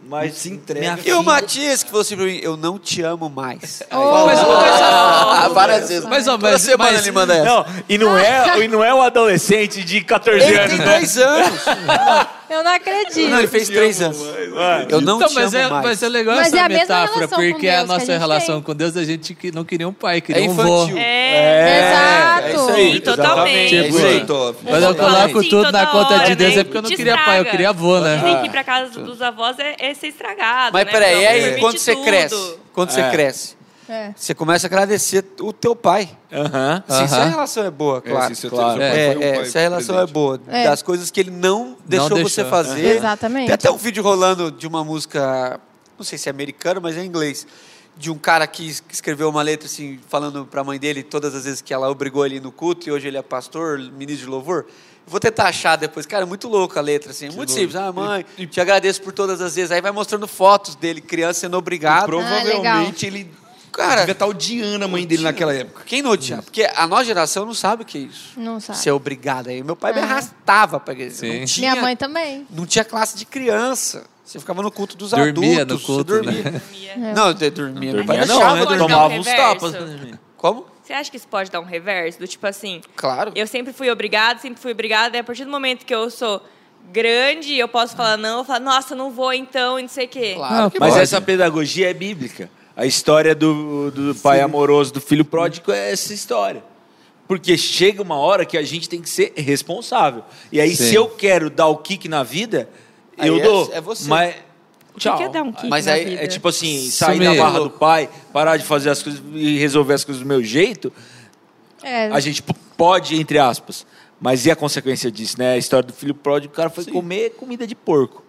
Speaker 3: Mas
Speaker 4: Se entrega.
Speaker 3: minha
Speaker 6: E o Matias que falou assim pra mim, eu não te amo mais.
Speaker 1: Oh.
Speaker 2: Mas,
Speaker 6: Ah, várias vezes.
Speaker 2: mas, ó, mas,
Speaker 6: semana
Speaker 2: mas-
Speaker 6: ele manda essa.
Speaker 3: Não, e não é, e não é um adolescente de 14
Speaker 6: Ele
Speaker 3: anos.
Speaker 6: tem
Speaker 3: né?
Speaker 6: dois anos.
Speaker 1: Eu não acredito.
Speaker 6: Não, ele fez três anos.
Speaker 3: Mano,
Speaker 6: Eu não
Speaker 2: então,
Speaker 6: te
Speaker 2: mas
Speaker 6: amo
Speaker 2: é,
Speaker 6: mais.
Speaker 2: mas é legal
Speaker 1: Mas
Speaker 2: essa
Speaker 1: é a mesma
Speaker 2: metáfora,
Speaker 1: relação com
Speaker 2: porque a
Speaker 1: Deus que a
Speaker 2: nossa
Speaker 1: gente
Speaker 2: relação
Speaker 1: tem.
Speaker 2: com Deus, a gente que- não queria um pai,
Speaker 6: É
Speaker 2: queria um vô.
Speaker 6: infantil.
Speaker 5: É,
Speaker 1: Exato.
Speaker 3: É isso aí.
Speaker 5: Sim, totalmente.
Speaker 6: É isso aí.
Speaker 4: Muito top.
Speaker 2: Quando eu coloco
Speaker 5: assim
Speaker 2: tudo
Speaker 5: toda
Speaker 2: na conta de
Speaker 5: hora,
Speaker 2: Deus
Speaker 5: né?
Speaker 2: é porque eu não
Speaker 5: Te
Speaker 2: queria pai, eu
Speaker 5: estraga.
Speaker 2: queria avô, né?
Speaker 5: Tem que ir pra casa dos avós é, é ser estragado.
Speaker 6: Mas
Speaker 5: né?
Speaker 6: peraí, e aí
Speaker 5: permite
Speaker 6: quando você
Speaker 5: tudo.
Speaker 6: cresce? Quando você
Speaker 3: É.
Speaker 6: cresce,
Speaker 1: É.
Speaker 6: você começa a agradecer o teu pai.
Speaker 3: Aham.
Speaker 6: Sim, se a relação é boa,
Speaker 4: É,
Speaker 6: claro.
Speaker 4: se seu-
Speaker 3: claro.
Speaker 6: É,
Speaker 4: um
Speaker 6: é, se a relação
Speaker 4: presente.
Speaker 6: é boa,
Speaker 1: É.
Speaker 6: das coisas que ele não deixou,
Speaker 2: deixou.
Speaker 6: você fazer.
Speaker 1: Exatamente.
Speaker 6: Tem até um vídeo rolando de uma música, não sei se é americana, mas é em inglês, de um cara que es- que escreveu uma letra assim, falando para a mãe dele todas as vezes que ela obrigou ele no culto e hoje ele é pastor, ministro de louvor. Vou tentar achar depois. Cara, é muito louco a letra, assim. muito simples. Ah, mãe, te agradeço por todas as vezes. Aí vai mostrando fotos dele, criança sendo obrigado.
Speaker 4: Provavelmente ele
Speaker 6: Cara,
Speaker 4: devia estar odiando a mãe dele naquela época.
Speaker 6: quem não odiar? Porque a nossa geração não sabe o que é isso.
Speaker 1: Não sabe.
Speaker 6: Ser obrigado. Aí meu pai me
Speaker 1: Ah.
Speaker 6: arrastava para igreja.
Speaker 2: Sim.
Speaker 6: Não tinha,
Speaker 1: Minha mãe também.
Speaker 6: não tinha classe de criança. Você ficava no culto dos
Speaker 2: Dormia
Speaker 6: adultos.
Speaker 2: no culto,
Speaker 6: você dormia.
Speaker 2: né?
Speaker 1: É.
Speaker 6: Não, eu dormia. Meu pai
Speaker 3: Dormia não, né? Tomava uns tapas. né?
Speaker 6: Como?
Speaker 5: Você acha que isso pode dar um reverso? Do tipo assim,
Speaker 6: Claro.
Speaker 5: eu sempre fui obrigada, sempre fui obrigada, e a partir do momento que eu sou grande, eu posso falar não, eu falo, nossa, não vou então, e não sei o quê.
Speaker 6: Claro que
Speaker 3: Mas
Speaker 6: pode.
Speaker 3: essa pedagogia é bíblica. A história do, do pai amoroso, do filho pródigo, é essa história. Porque chega uma hora que a gente tem que ser responsável. E aí,
Speaker 2: Sim.
Speaker 3: se eu quero dar o kick na vida,
Speaker 6: Aí
Speaker 3: eu
Speaker 6: é-
Speaker 3: dou.
Speaker 6: é você.
Speaker 3: Mas.
Speaker 5: O que
Speaker 3: Tchau.
Speaker 5: é dar um kick
Speaker 6: Mas
Speaker 5: na
Speaker 6: aí
Speaker 5: vida?
Speaker 3: É tipo assim, sair
Speaker 2: Sumir.
Speaker 3: da barra do pai, parar de fazer as coisas e resolver as coisas do meu jeito,
Speaker 1: É.
Speaker 3: a gente pode, entre aspas. Mas e a consequência disso, né? A história do filho pródigo, o cara foi comer comida de porco.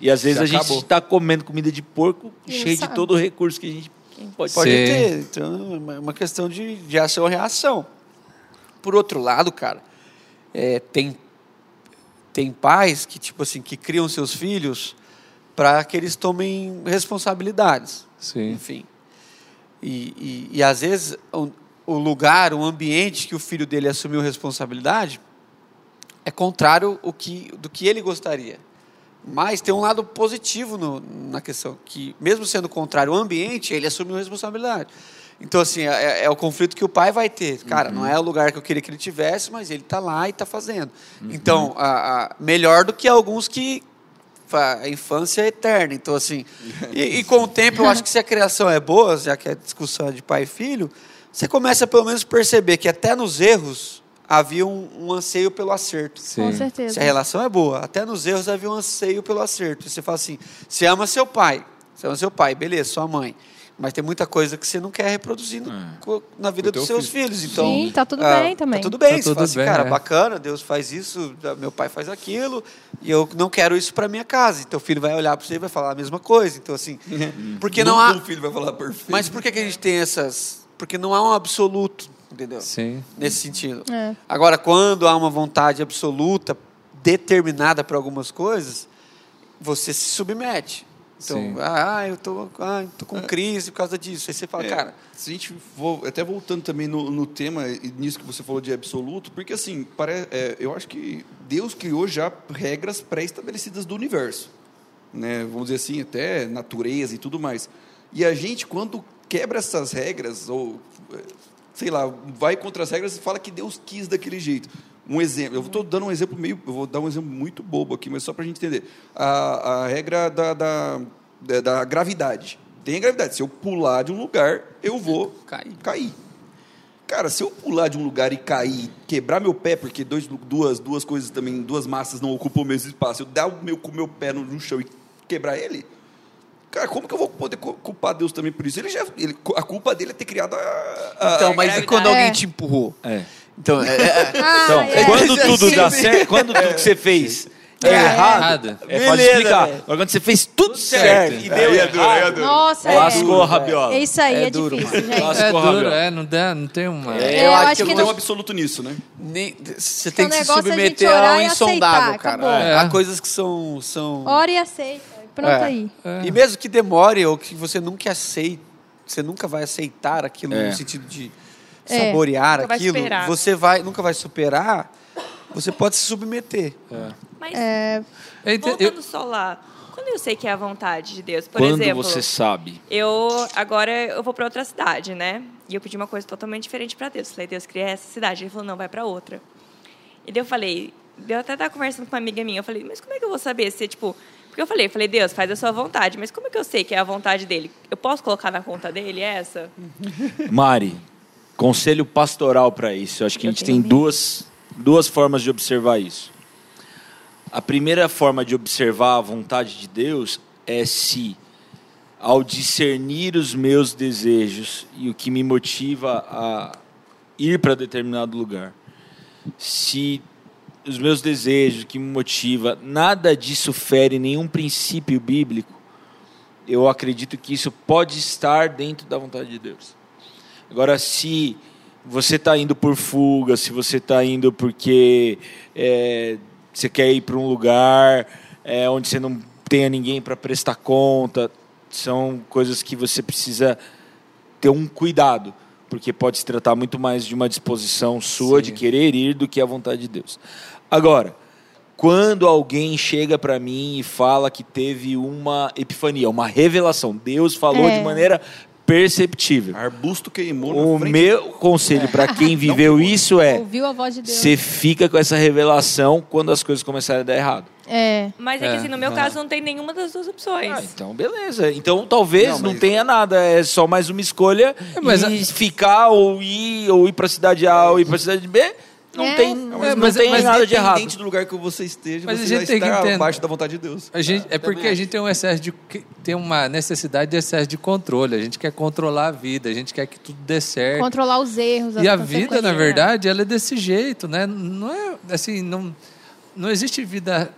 Speaker 3: E às vezes
Speaker 4: Se
Speaker 3: a gente
Speaker 4: acabou.
Speaker 3: está comendo comida de porco
Speaker 1: não
Speaker 3: cheio de
Speaker 1: sabe.
Speaker 3: todo o recurso que a gente pode
Speaker 6: Pode
Speaker 2: Sim.
Speaker 6: ter. Então, é uma- questão de, de ação e reação. Por outro lado, cara, é, tem, tem pais que, tipo assim, que criam seus filhos para que eles tomem responsabilidades.
Speaker 2: Sim.
Speaker 6: Enfim. E, e, e às vezes o, o lugar, o ambiente que o filho dele assumiu responsabilidade é contrário o que, do que ele gostaria. Mas tem um lado positivo no- na questão, que mesmo sendo contrário ao ambiente, ele assumiu responsabilidade. Então, assim, é, é o conflito que o pai vai ter. Cara, não é o lugar que eu queria que ele tivesse, mas ele está lá e está fazendo. Então, a- a- melhor do que alguns que a infância é eterna. Então, assim, e, e com o tempo, eu acho que se a criação é boa, já que a discussão é de pai e filho, você começa a pelo menos perceber que até nos erros havia um, um anseio pelo acerto.
Speaker 1: Com
Speaker 2: Sim.
Speaker 1: certeza.
Speaker 6: Se a relação é boa, até nos erros havia um anseio pelo acerto. E você fala assim: você ama seu pai, você ama seu pai, beleza, sua mãe. Mas tem muita coisa que você não quer reproduzir no- co- na vida
Speaker 4: Com
Speaker 6: dos seus
Speaker 4: filho.
Speaker 6: filhos. Então,
Speaker 1: Sim, tá tudo
Speaker 6: ah,
Speaker 1: bem também.
Speaker 6: Tá tudo bem.
Speaker 2: Tá
Speaker 6: você
Speaker 2: tudo
Speaker 6: fala assim,
Speaker 2: bem,
Speaker 6: cara,
Speaker 2: é.
Speaker 6: bacana, Deus faz isso, meu pai faz aquilo, e eu não quero isso para minha casa. Então o filho vai olhar para você e vai falar a mesma coisa. Então, assim, porque não
Speaker 4: Nunca
Speaker 6: há.
Speaker 4: um filho vai falar perfeito.
Speaker 6: Mas por que, que a gente tem essas. Porque não há um absoluto, entendeu?
Speaker 2: Sim.
Speaker 6: Nesse sentido.
Speaker 1: É.
Speaker 6: Agora, quando há uma vontade absoluta, determinada para algumas coisas, você se submete. Então,
Speaker 2: Sim.
Speaker 6: ah, eu tô, ah, eu tô com crise por causa disso. Aí você fala,
Speaker 4: É,
Speaker 6: cara,
Speaker 4: se a gente for, até voltando também no, no tema, e nisso que você falou de absoluto, porque assim, pare, é, eu acho que Deus criou já regras pré-estabelecidas do universo. Né? Vamos dizer assim, até natureza e tudo mais. E a gente, quando quebra essas regras, ou sei lá, vai contra as regras e fala que Deus quis daquele jeito. Um exemplo, eu estou dando um exemplo meio, eu vou dar um exemplo muito bobo aqui, mas só para a gente entender. A, a regra da, da, da, da gravidade. Tem a gravidade. Se eu pular de um lugar, eu vou
Speaker 6: Cair.
Speaker 4: cair. Cara, se eu pular de um lugar e cair, quebrar meu pé, porque dois, duas, duas coisas também, duas massas não ocupam o mesmo espaço, eu dar o meu, com o meu pé no, no chão e quebrar ele, cara, como que eu vou poder cu- culpar Deus também por isso? Ele já, ele, a culpa dele é ter criado a. a-
Speaker 6: então, mas e quando alguém
Speaker 1: É.
Speaker 6: te empurrou?
Speaker 3: É.
Speaker 6: Então, é, é,
Speaker 1: Ah,
Speaker 3: Então,
Speaker 1: é.
Speaker 3: quando tudo dá certo, quando tudo que você fez é,
Speaker 1: É.
Speaker 3: errado,
Speaker 2: Errado.
Speaker 3: é, pode explicar. Agora, quando você fez tudo certo,
Speaker 6: certo.
Speaker 3: e deu
Speaker 4: Aí é duro, aí é
Speaker 3: errado,
Speaker 4: duro.
Speaker 1: Nossa, é.
Speaker 3: lascou a rabiola.
Speaker 1: É isso aí,
Speaker 6: É
Speaker 1: é,
Speaker 6: duro,
Speaker 1: difícil, gente.
Speaker 3: Lascou
Speaker 2: É
Speaker 3: a
Speaker 2: duro,
Speaker 3: rabiola.
Speaker 2: é, não, dá, não tem uma.
Speaker 1: É, eu acho que
Speaker 4: não tem um absoluto nisso, né?
Speaker 6: nem, você tem que se
Speaker 1: é a
Speaker 6: submeter ao
Speaker 1: e
Speaker 6: insondável,
Speaker 1: aceitar,
Speaker 6: cara.
Speaker 2: É.
Speaker 6: Há coisas que são... são
Speaker 1: Ora e aceita. Pronto
Speaker 6: É.
Speaker 1: aí.
Speaker 6: E mesmo que demore ou que você nunca aceite, você nunca vai aceitar aquilo
Speaker 3: É.
Speaker 6: no sentido de
Speaker 1: É.
Speaker 6: saborear
Speaker 5: vai
Speaker 6: aquilo,
Speaker 5: superar.
Speaker 6: você vai, nunca vai superar, você pode se submeter.
Speaker 5: Mas
Speaker 2: Eu ente- eu-
Speaker 5: voltando só lá, quando eu sei que é a vontade de Deus, por
Speaker 3: Quando
Speaker 5: exemplo,
Speaker 3: você sabe.
Speaker 5: eu agora eu vou para outra cidade, né? E eu pedi uma coisa totalmente diferente para Deus. Falei, Deus, cria essa cidade. Ele falou, não, vai para outra. E daí eu falei, eu até estava conversando com uma amiga minha, eu falei, mas como é que eu vou saber se, tipo... Porque eu falei, eu falei, Deus, faz a sua vontade, mas como é que eu sei que é a vontade dele? Eu posso colocar na conta dele essa?
Speaker 3: Mari, conselho pastoral para isso. Eu acho que a
Speaker 5: Eu
Speaker 3: gente
Speaker 5: tenho
Speaker 3: tem
Speaker 5: medo.
Speaker 3: duas, duas formas de observar isso. A primeira forma de observar a vontade de Deus é se, ao discernir os meus desejos e o que me motiva a ir para determinado lugar, se os meus desejos, o que me motiva, nada disso fere nenhum princípio bíblico, eu acredito que isso pode estar dentro da vontade de Deus. Agora, se você está indo por fuga, se você está indo porque é, você quer ir para um lugar é, onde você não tenha ninguém para prestar conta, são coisas que você precisa ter um cuidado, porque pode se tratar muito mais de uma disposição sua de
Speaker 2: Sim.
Speaker 3: querer ir do que a vontade de Deus. Agora, quando alguém chega para mim e fala que teve uma epifania, uma revelação, Deus falou
Speaker 1: É.
Speaker 3: de maneira perceptível.
Speaker 4: Arbusto queimou
Speaker 3: O meu conselho para quem viveu isso é:
Speaker 1: Ouviu a voz de Deus.
Speaker 3: você fica com essa revelação quando as coisas começarem a dar errado.
Speaker 1: É.
Speaker 5: Mas é, que
Speaker 2: É,
Speaker 5: assim, no meu
Speaker 2: é.
Speaker 5: caso não tem nenhuma das duas opções.
Speaker 3: Ah, então beleza. Então talvez
Speaker 4: Não,
Speaker 3: não,
Speaker 4: mas-
Speaker 3: tenha nada, é só mais uma escolha
Speaker 2: mas
Speaker 3: e
Speaker 2: a-
Speaker 3: ficar ou ir ou ir para cidade A ou ir para cidade B, não
Speaker 1: É.
Speaker 3: tem,
Speaker 1: Não,
Speaker 3: não,
Speaker 2: É, mas-
Speaker 3: tem
Speaker 2: mas
Speaker 3: nada de errado.
Speaker 4: Independente do lugar que você esteja,
Speaker 2: Mas a
Speaker 4: você
Speaker 2: gente
Speaker 4: já
Speaker 2: tem que
Speaker 4: está
Speaker 2: entender-
Speaker 4: abaixo da vontade de Deus.
Speaker 2: A gente, é porque a gente tem um excesso de tem uma necessidade de excesso de controle. A gente quer controlar a vida, a gente quer que tudo dê certo.
Speaker 1: Controlar os erros.
Speaker 2: E a vida, na
Speaker 1: consequências.
Speaker 2: verdade, ela é desse jeito, né? Não é assim, não não existe vida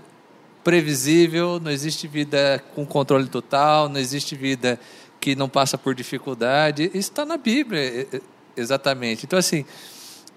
Speaker 2: previsível, não existe vida com controle total, não existe vida que não passa por dificuldade. Isso está na Bíblia, exatamente. Então, assim,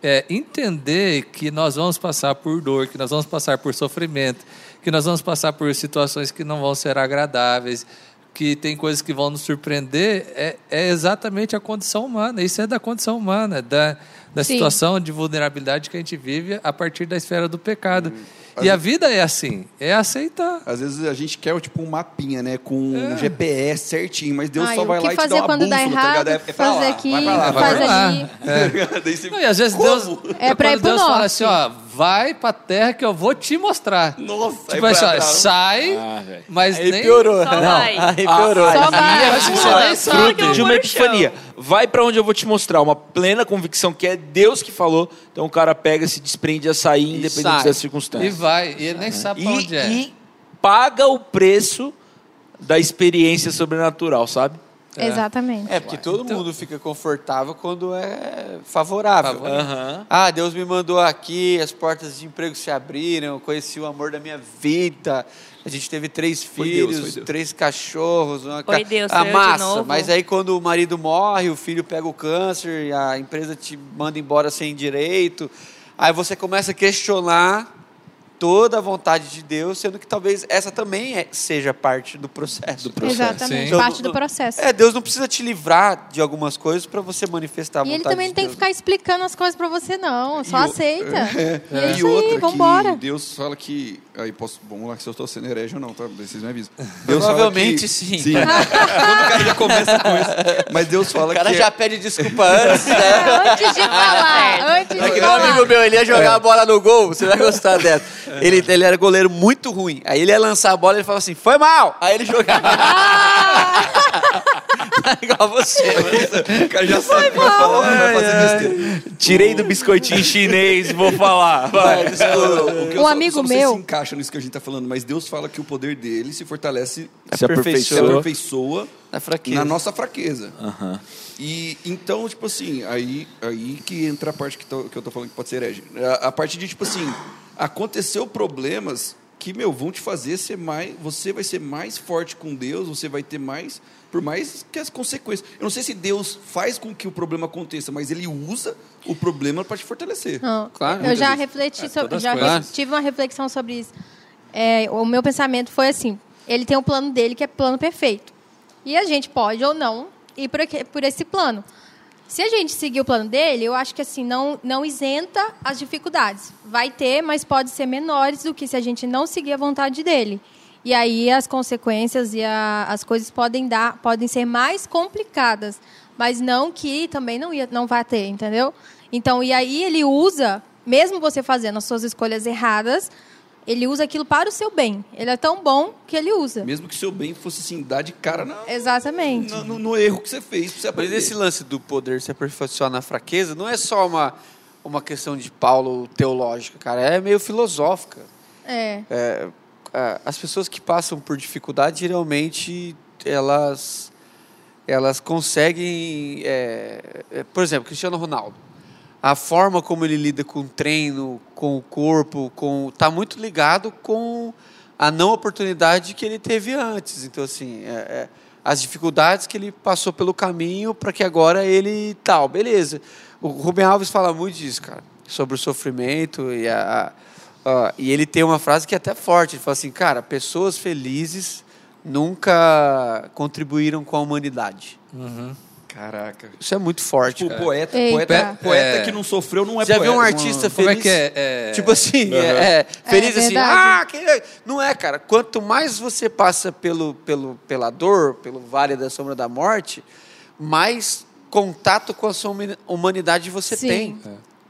Speaker 2: é, entender que nós vamos passar por dor, que nós vamos passar por sofrimento, que nós vamos passar por situações que não vão ser agradáveis, que tem coisas que vão nos surpreender, é, é exatamente a condição humana. Isso é da condição humana, da, da
Speaker 1: Sim.
Speaker 2: situação de vulnerabilidade que a gente vive a partir da esfera do pecado. E a vida é assim, é aceitar.
Speaker 4: Às vezes a gente quer tipo um mapinha, né? Com um GPS certinho, mas Deus
Speaker 1: Ai,
Speaker 4: só vai lá e te
Speaker 1: fazer
Speaker 4: dá uma
Speaker 1: quando dá
Speaker 4: bússola, tá
Speaker 1: errado,
Speaker 4: ligado? É, é pra
Speaker 1: fazer
Speaker 4: lá,
Speaker 1: aqui,
Speaker 4: vai pra lá, vai
Speaker 1: faz ali.
Speaker 4: Daí você-
Speaker 2: Não, e às vezes
Speaker 4: Como?
Speaker 2: Deus.
Speaker 1: É pra ir pro
Speaker 2: Deus fala
Speaker 1: norte.
Speaker 2: assim, ó, vai pra terra que eu vou te mostrar.
Speaker 4: Nossa,
Speaker 2: Tipo
Speaker 4: aí
Speaker 2: assim, ó, sai,
Speaker 3: Ah,
Speaker 2: mas
Speaker 6: Aí
Speaker 2: nem.
Speaker 6: piorou.
Speaker 5: Só
Speaker 6: Não,
Speaker 5: vai.
Speaker 6: aí piorou.
Speaker 1: Só
Speaker 3: Ali
Speaker 1: vai.
Speaker 3: é assim,
Speaker 2: Só vai,
Speaker 3: fruto de uma epifania. Vai para onde eu vou te mostrar, uma plena convicção que é Deus que falou. Então o cara pega, se desprende a sair, independente
Speaker 6: sai.
Speaker 3: das
Speaker 2: E
Speaker 3: circunstâncias.
Speaker 2: vai, e ele nem sabe pra
Speaker 3: E,
Speaker 2: onde é.
Speaker 3: e paga o preço da experiência sobrenatural, sabe?
Speaker 1: Exatamente.
Speaker 6: É, porque todo mundo fica confortável quando é favorável.
Speaker 2: Favorável.
Speaker 3: Aham.
Speaker 6: Ah, Deus me mandou aqui, as portas de emprego se abriram, eu conheci o amor da minha vida. A gente teve três
Speaker 4: Foi
Speaker 6: filhos,
Speaker 4: Deus, Deus.
Speaker 6: três cachorros, uma
Speaker 5: Foi
Speaker 6: ca-
Speaker 5: Deus,
Speaker 6: a massa. Mas aí quando o marido morre, o filho pega o câncer, a empresa te manda embora sem direito. Aí você começa a questionar toda a vontade de Deus, sendo que talvez essa também é- seja parte do processo.
Speaker 1: Exatamente,
Speaker 2: Sim.
Speaker 1: parte do processo.
Speaker 6: É, Deus não precisa te livrar de algumas coisas para você manifestar a
Speaker 1: E
Speaker 6: vontade
Speaker 1: ele também
Speaker 6: de
Speaker 1: não tem que
Speaker 6: Deus.
Speaker 1: ficar explicando as coisas pra você, não. Só
Speaker 4: E o-
Speaker 1: aceita. E é
Speaker 4: E
Speaker 1: isso
Speaker 4: outra
Speaker 1: aí,
Speaker 4: que
Speaker 1: vambora.
Speaker 4: Deus fala que. Aí posso. Vamos lá, que se eu estou sendo herege ou não, tá? Vocês me avisam. Deus
Speaker 6: Provavelmente
Speaker 4: que,
Speaker 6: sim.
Speaker 4: Sim. Quando o cara já começa com isso. Mas Deus fala
Speaker 6: O cara
Speaker 4: que.
Speaker 6: já pede desculpa antes, né?
Speaker 1: Antes de falar, antes
Speaker 6: É
Speaker 1: de
Speaker 6: que meu amigo
Speaker 1: falar.
Speaker 6: meu, ele ia jogar a bola no gol, você vai gostar dessa. Ele, ele era goleiro muito ruim. Aí ele ia lançar a bola e ele falava assim, foi mal! Aí ele jogava. Igual você.
Speaker 4: O cara já sabe o que vai falar, mas vai fazer besteira.
Speaker 3: Tirei do biscoitinho chinês, vou falar.
Speaker 6: Vai,
Speaker 4: O
Speaker 6: desculpa.
Speaker 4: que eu
Speaker 1: Um
Speaker 4: só-
Speaker 1: amigo
Speaker 4: só não sei
Speaker 1: meu-
Speaker 4: se encaixa nisso que a gente está falando, mas Deus fala que o poder dele se fortalece,
Speaker 3: Se
Speaker 6: aperfeiçoa.
Speaker 4: se
Speaker 3: aperfeiçoa.
Speaker 6: Na fraqueza.
Speaker 4: na nossa fraqueza. E então, tipo assim, aí, aí que entra a parte que, tô- que eu tô falando que pode ser herege. A, a parte de, tipo assim, aconteceu problemas que, meu, vão te fazer ser mais. Você vai ser mais forte com Deus, você vai ter mais. Por mais que as consequências. Eu não sei se Deus faz com que o problema aconteça, mas ele usa o problema para te fortalecer.
Speaker 1: Não,
Speaker 6: Claro.
Speaker 1: eu já
Speaker 4: Muitas
Speaker 1: refleti sobre,
Speaker 6: todas
Speaker 1: já
Speaker 6: coisas.
Speaker 1: tive uma reflexão sobre isso. É, o meu pensamento foi assim: ele tem um plano dele que é plano perfeito. E a gente pode ou não ir por, aqui- por esse plano. Se a gente seguir o plano dele, eu acho que assim não, não isenta as dificuldades. Vai ter, mas pode ser menores do que se a gente não seguir a vontade dele. E aí as consequências e a- as coisas podem dar, podem ser mais complicadas, mas não que também não ia, não vai ter, entendeu? Então e aí ele usa, mesmo você fazendo as suas escolhas erradas, ele usa aquilo para o seu bem. Ele é tão bom que ele usa.
Speaker 4: Mesmo que seu bem fosse assim, dar de cara na-
Speaker 1: Exatamente.
Speaker 4: no, no- no erro que você fez. Você
Speaker 6: Mas esse lance do poder se aperfeiçoar na fraqueza não é só uma, uma questão de Paulo teológica, cara. É meio filosófica.
Speaker 1: É.
Speaker 6: É, as pessoas que passam por dificuldade, geralmente, elas, elas conseguem... é, é, por exemplo, Cristiano Ronaldo. A forma como ele lida com o treino, com o corpo, com tá muito ligado com a não oportunidade que ele teve antes. Então, assim, é- é, as dificuldades que ele passou pelo caminho para que agora ele tal, beleza. O Rubem Alves fala muito disso, cara, sobre o sofrimento e a, a- a- e ele tem uma frase que é até forte. Ele fala assim, cara, pessoas felizes nunca contribuíram com a humanidade.
Speaker 4: Caraca.
Speaker 6: Isso é muito forte.
Speaker 4: Tipo,
Speaker 6: cara.
Speaker 4: poeta,
Speaker 1: Eita.
Speaker 4: poeta, poeta
Speaker 2: É.
Speaker 4: que não sofreu não é
Speaker 6: Já
Speaker 4: poeta.
Speaker 6: viu um artista
Speaker 2: Como
Speaker 6: feliz?
Speaker 2: é que é? É-
Speaker 6: Tipo assim, é, é, feliz assim,
Speaker 1: verdade.
Speaker 6: ah, que... não é, cara. Quanto mais você passa pelo, pelo, pela dor, pelo vale da sombra da morte, mais contato com a sua humani- humanidade você
Speaker 1: Sim.
Speaker 6: tem.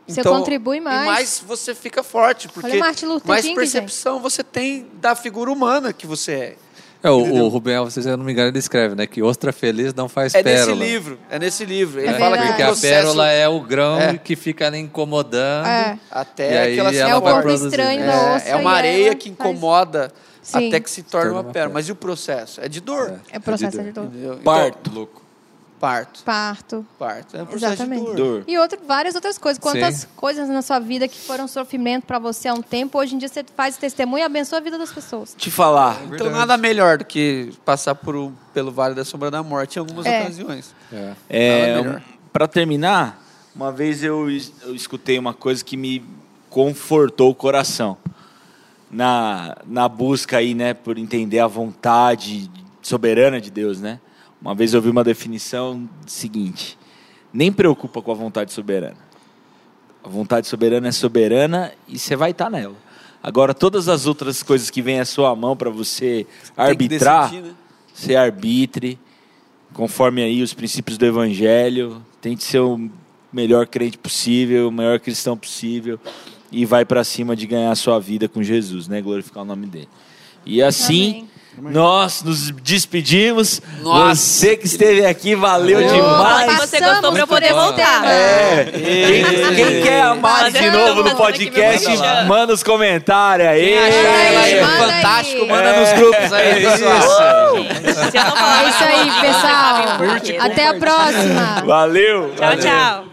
Speaker 1: Você contribui mais.
Speaker 6: E mais você fica forte, porque
Speaker 1: Martin Luther
Speaker 6: mais
Speaker 1: King,
Speaker 6: percepção você tem da figura humana que você é.
Speaker 2: É, o, o Rubem Alves, se eu não me engano, ele escreve, né? Que ostra feliz não faz
Speaker 6: É
Speaker 2: pérola.
Speaker 6: nesse livro, é nesse livro. Ele
Speaker 1: É
Speaker 6: fala que o
Speaker 1: verdade.
Speaker 2: Porque a
Speaker 6: processo
Speaker 2: pérola é o grão
Speaker 6: É.
Speaker 2: que fica ali incomodando.
Speaker 1: É.
Speaker 6: até
Speaker 2: E aí
Speaker 6: que ela se
Speaker 2: ela
Speaker 1: É o
Speaker 2: vai
Speaker 1: estranho da
Speaker 6: É,
Speaker 1: ostra.
Speaker 6: é uma areia que
Speaker 1: faz-
Speaker 6: incomoda
Speaker 1: Sim.
Speaker 6: até que se torna
Speaker 2: torna
Speaker 6: uma
Speaker 2: uma
Speaker 6: pérola.
Speaker 2: pérola.
Speaker 6: Mas e o processo? É de dor.
Speaker 1: É processo
Speaker 4: dor.
Speaker 1: de dor.
Speaker 6: Então,
Speaker 3: Parto.
Speaker 4: Louco.
Speaker 6: Parto.
Speaker 1: Parto.
Speaker 6: Parto. É um processo
Speaker 1: Exatamente.
Speaker 6: de dor.
Speaker 1: E outra, várias outras coisas. Quantas
Speaker 2: Sim.
Speaker 1: coisas na sua vida que foram sofrimento para você há um tempo, hoje em dia você faz testemunho e abençoa a vida das pessoas.
Speaker 3: Te falar.
Speaker 6: Então nada melhor do que passar por um- pelo Vale da Sombra da Morte em algumas
Speaker 1: É.
Speaker 6: ocasiões.
Speaker 2: É.
Speaker 3: É,
Speaker 6: Nada melhor.
Speaker 3: para terminar, uma vez eu, eu escutei uma coisa que me confortou o coração. Na, na busca aí, né, por entender a vontade soberana de Deus, né? Uma vez eu vi uma definição seguinte: nem preocupa com a vontade soberana. A vontade soberana é soberana e você vai estar nela. Agora, todas as outras coisas que vêm à sua mão para você arbitrar,
Speaker 6: decidir, né?
Speaker 3: você arbitre, conforme aí os princípios do Evangelho, tente ser o melhor crente possível, o maior cristão possível e vai para cima de ganhar a sua vida com Jesus, né? Glorificar o nome dele. E assim, nós nos despedimos.
Speaker 6: Nossa.
Speaker 3: Você que esteve aqui, valeu
Speaker 2: Valeu.
Speaker 3: demais.
Speaker 5: Você gostou pra eu poder voltar.
Speaker 3: É, quem, quem quer a Mari
Speaker 5: Mas
Speaker 3: de novo no podcast, manda os comentários aí.
Speaker 1: Aí.
Speaker 6: fantástico, manda
Speaker 3: É.
Speaker 6: nos grupos aí, pessoal.
Speaker 1: É isso aí, pessoal. Até a próxima.
Speaker 3: Valeu.
Speaker 5: Tchau, tchau.